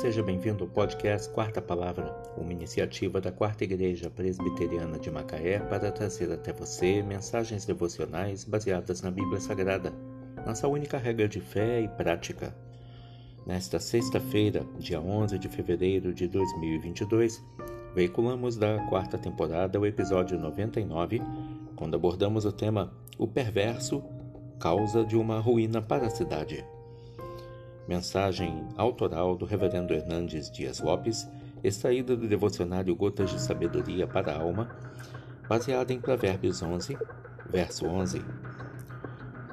Seja bem-vindo ao podcast Quarta Palavra, uma iniciativa da Quarta Igreja Presbiteriana de Macaé para trazer até você mensagens devocionais baseadas na Bíblia Sagrada, nossa única regra de fé e prática. Nesta sexta-feira, dia 11 de fevereiro de 2022, veiculamos da quarta temporada o episódio 99, quando abordamos o tema O Perverso, causa de uma ruína para a cidade. Mensagem autoral do Reverendo Hernandes Dias Lopes, extraída do devocionário Gotas de Sabedoria para a Alma, baseada em Provérbios 11, verso 11.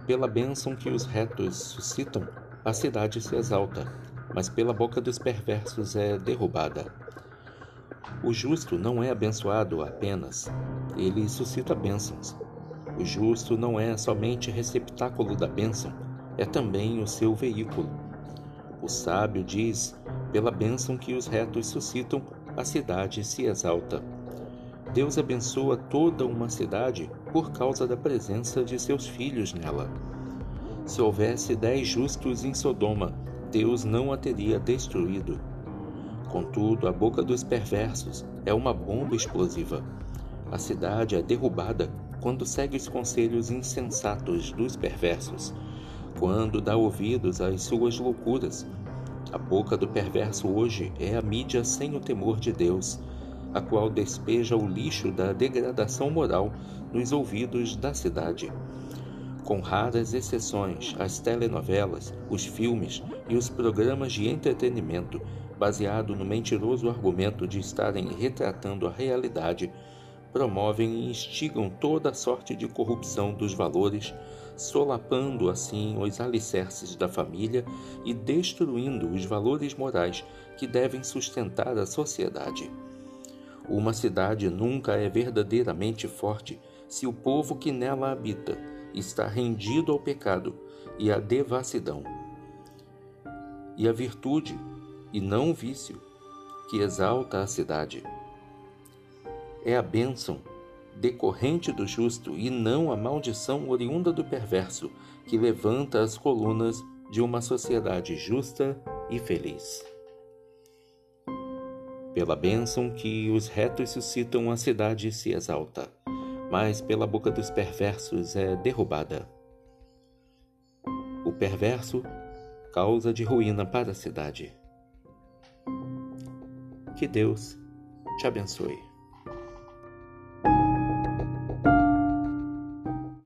Pela bênção que os retos suscitam, a cidade se exalta, mas pela boca dos perversos é derrubada. O justo não é abençoado apenas, ele suscita bênçãos. O justo não é somente receptáculo da bênção, é também o seu veículo. O sábio diz: pela bênção que os retos suscitam, a cidade se exalta. Deus abençoa toda uma cidade por causa da presença de seus filhos nela. Se houvesse dez justos em Sodoma, Deus não a teria destruído. Contudo, a boca dos perversos é uma bomba explosiva. A cidade é derrubada quando segue os conselhos insensatos dos perversos quando dá ouvidos às suas loucuras. A boca do perverso hoje é a mídia sem o temor de Deus, a qual despeja o lixo da degradação moral nos ouvidos da cidade. Com raras exceções, as telenovelas, os filmes e os programas de entretenimento, baseado no mentiroso argumento de estarem retratando a realidade, promovem e instigam toda sorte de corrupção dos valores, solapando assim os alicerces da família e destruindo os valores morais que devem sustentar a sociedade. Uma cidade nunca é verdadeiramente forte se o povo que nela habita está rendido ao pecado e à devassidão. E a virtude, e não o vício, que exalta a cidade é a bênção decorrente do justo e não a maldição oriunda do perverso que levanta as colunas de uma sociedade justa e feliz. Pela bênção que os retos suscitam, a cidade se exalta, mas pela boca dos perversos é derrubada. O perverso causa de ruína para a cidade. Que Deus te abençoe.